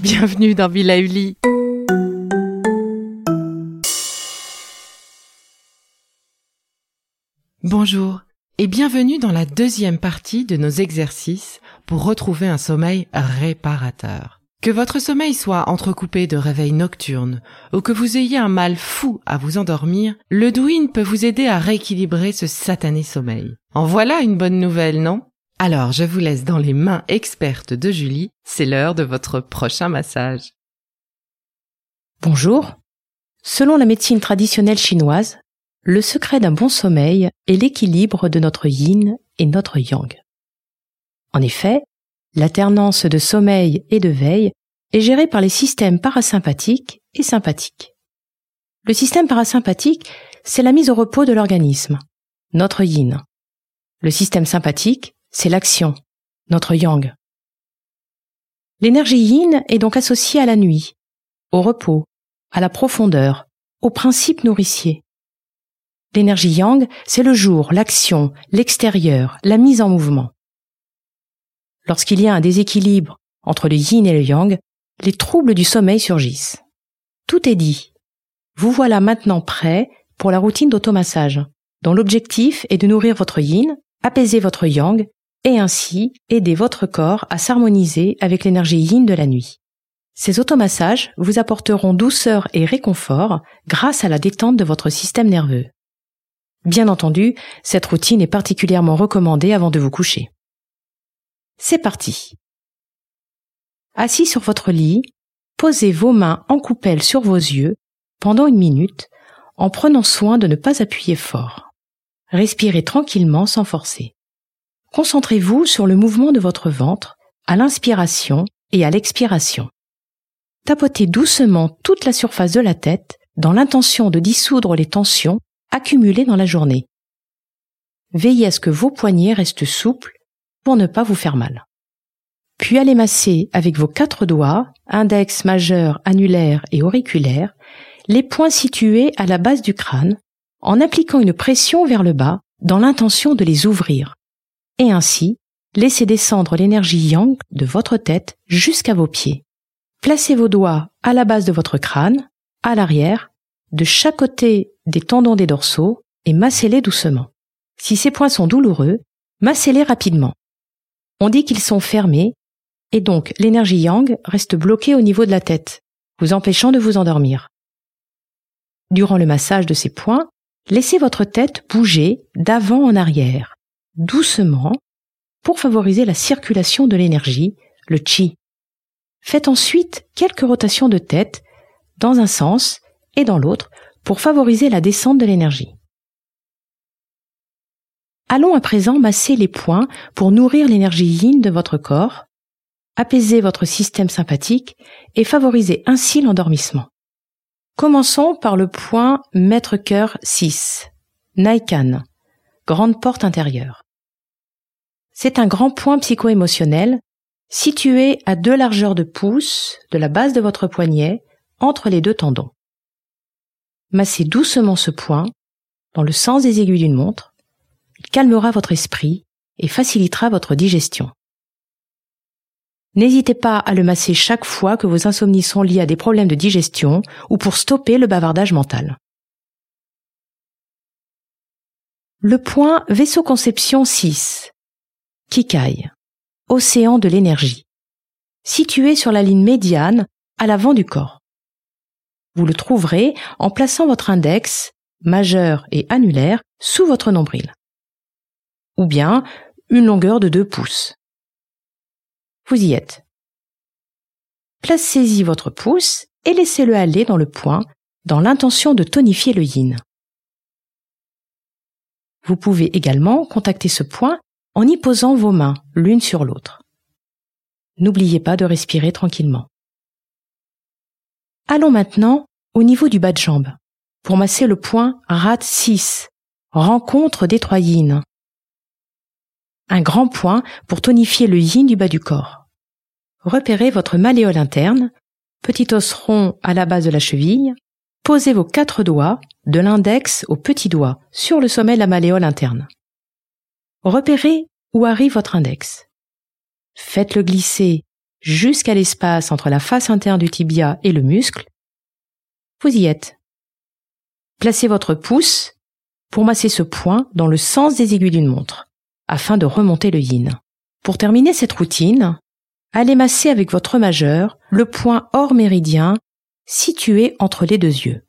bienvenue dans Villa Uli. Bonjour et bienvenue dans la deuxième partie de nos exercices pour retrouver un sommeil réparateur. Que votre sommeil soit entrecoupé de réveils nocturnes ou que vous ayez un mal fou à vous endormir, le Douyin peut vous aider à rééquilibrer ce satané sommeil. En voilà une bonne nouvelle, non? Alors je vous laisse dans les mains expertes de Julie, c'est l'heure de votre prochain massage. Bonjour. Selon la médecine traditionnelle chinoise, le secret d'un bon sommeil est l'équilibre de notre yin et notre yang. En effet, l'alternance de sommeil et de veille est gérée par les systèmes parasympathiques et sympathiques. Le système parasympathique, c'est la mise au repos de l'organisme, notre yin. Le système sympathique, c'est l'action, notre yang. L'énergie yin est donc associée à la nuit, au repos, à la profondeur, au principe nourricier. L'énergie yang, c'est le jour, l'action, l'extérieur, la mise en mouvement. Lorsqu'il y a un déséquilibre entre le yin et le yang, les troubles du sommeil surgissent. Tout est dit. Vous voilà maintenant prêt pour la routine d'automassage, dont l'objectif est de nourrir votre yin, apaiser votre yang et ainsi aider votre corps à s'harmoniser avec l'énergie yin de la nuit. Ces automassages vous apporteront douceur et réconfort grâce à la détente de votre système nerveux. Bien entendu, cette routine est particulièrement recommandée avant de vous coucher. C'est parti. Assis sur votre lit, posez vos mains en coupelle sur vos yeux pendant une minute en prenant soin de ne pas appuyer fort. Respirez tranquillement sans forcer. Concentrez-vous sur le mouvement de votre ventre à l'inspiration et à l'expiration. Tapotez doucement toute la surface de la tête dans l'intention de dissoudre les tensions accumulées dans la journée. Veillez à ce que vos poignets restent souples pour ne pas vous faire mal. Puis allez masser avec vos quatre doigts, index, majeur, annulaire et auriculaire, les points situés à la base du crâne, en appliquant une pression vers le bas dans l'intention de les ouvrir. Et ainsi, laissez descendre l'énergie yang de votre tête jusqu'à vos pieds. Placez vos doigts à la base de votre crâne, à l'arrière, de chaque côté des tendons des dorsaux et massez-les doucement. Si ces points sont douloureux, massez-les rapidement. On dit qu'ils sont fermés et donc l'énergie yang reste bloquée au niveau de la tête, vous empêchant de vous endormir. Durant le massage de ces points, laissez votre tête bouger d'avant en arrière, doucement, pour favoriser la circulation de l'énergie, le chi. Faites ensuite quelques rotations de tête dans un sens et dans l'autre pour favoriser la descente de l'énergie. Allons à présent masser les points pour nourrir l'énergie yin de votre corps, apaiser votre système sympathique et favoriser ainsi l'endormissement. Commençons par le point maître cœur 6, Naikan, grande porte intérieure. C'est un grand point psycho-émotionnel situé à deux largeurs de pouce de la base de votre poignet entre les deux tendons. Massez doucement ce point dans le sens des aiguilles d'une montre. Il calmera votre esprit et facilitera votre digestion. N'hésitez pas à le masser chaque fois que vos insomnies sont liées à des problèmes de digestion ou pour stopper le bavardage mental. Le point vaisseau conception 6. Kikai. Océan de l'énergie. Situé sur la ligne médiane à l'avant du corps. Vous le trouverez en plaçant votre index, majeur et annulaire, sous votre nombril. Ou bien une longueur de 2 pouces. Vous y êtes. Placez-y votre pouce et laissez-le aller dans le point dans l'intention de tonifier le yin. Vous pouvez également contacter ce point en y posant vos mains l'une sur l'autre. N'oubliez pas de respirer tranquillement. Allons maintenant au niveau du bas de jambe pour masser le point RAT 6, rencontre des trois yin. Un grand point pour tonifier le yin du bas du corps. Repérez votre malléole interne, petit os rond à la base de la cheville. Posez vos quatre doigts, de l'index au petit doigt, sur le sommet de la malléole interne. Repérez où arrive votre index. Faites-le glisser jusqu'à l'espace entre la face interne du tibia et le muscle, vous y êtes. Placez votre pouce pour masser ce point dans le sens des aiguilles d'une montre, afin de remonter le yin. Pour terminer cette routine, allez masser avec votre majeur le point hors méridien situé entre les deux yeux.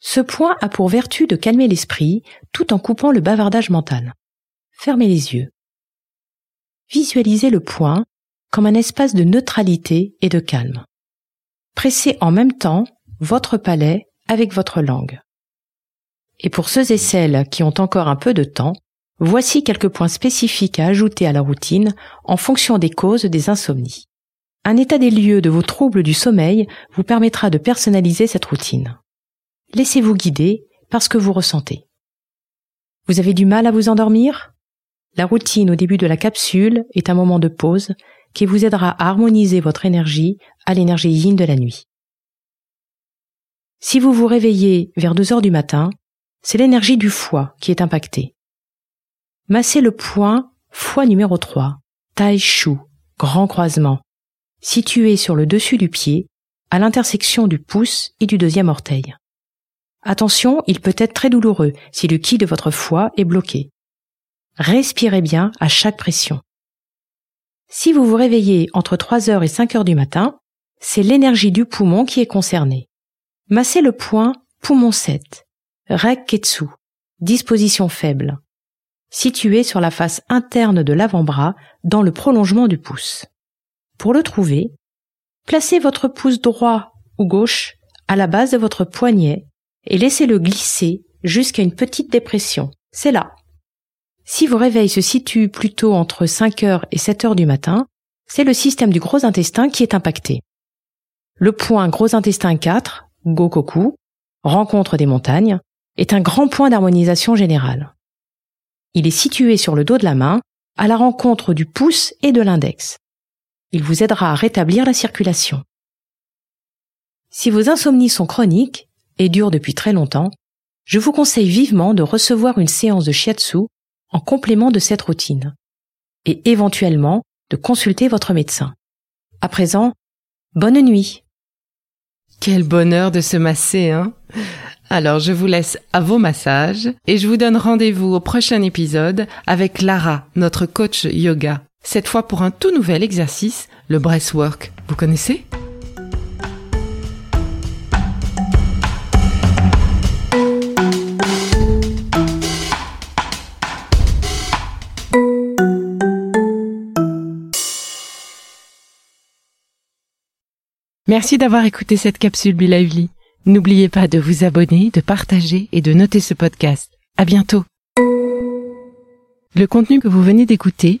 Ce point a pour vertu de calmer l'esprit tout en coupant le bavardage mental. Fermez les yeux. Visualisez le point comme un espace de neutralité et de calme. Pressez en même temps votre palais avec votre langue. Et pour ceux et celles qui ont encore un peu de temps, voici quelques points spécifiques à ajouter à la routine en fonction des causes des insomnies. Un état des lieux de vos troubles du sommeil vous permettra de personnaliser cette routine. Laissez-vous guider par ce que vous ressentez. Vous avez du mal à vous endormir? La routine au début de la capsule est un moment de pause qui vous aidera à harmoniser votre énergie à l'énergie yin de la nuit. Si vous vous réveillez vers 2 heures du matin, c'est l'énergie du foie qui est impactée. Massez le point foie numéro 3, Tai Shu, grand croisement, situé sur le dessus du pied, à l'intersection du pouce et du deuxième orteil. Attention, il peut être très douloureux si le ki de votre foie est bloqué. Respirez bien à chaque pression. Si vous vous réveillez entre 3 heures et 5 heures du matin, c'est l'énergie du poumon qui est concernée. Massez le point poumon 7, Rekketsu, disposition faible, situé sur la face interne de l'avant-bras dans le prolongement du pouce. Pour le trouver, placez votre pouce droit ou gauche à la base de votre poignet et laissez-le glisser jusqu'à une petite dépression. C'est là. Si vos réveils se situent plutôt entre 5 heures et 7 heures du matin, c'est le système du gros intestin qui est impacté. Le point gros intestin 4, Gokoku, rencontre des montagnes, est un grand point d'harmonisation générale. Il est situé sur le dos de la main, à la rencontre du pouce et de l'index. Il vous aidera à rétablir la circulation. Si vos insomnies sont chroniques et durent depuis très longtemps, je vous conseille vivement de recevoir une séance de shiatsu en complément de cette routine et éventuellement de consulter votre médecin. À présent, bonne nuit. Quel bonheur de se masser, hein alors je vous laisse à vos massages et je vous donne rendez-vous au prochain épisode avec Lara, notre coach yoga. Cette fois pour un tout nouvel exercice, le breathwork. Vous connaissez? Merci d'avoir écouté cette capsule Be. N'oubliez pas de vous abonner, de partager et de noter ce podcast. À bientôt. Le contenu que vous venez d'écouter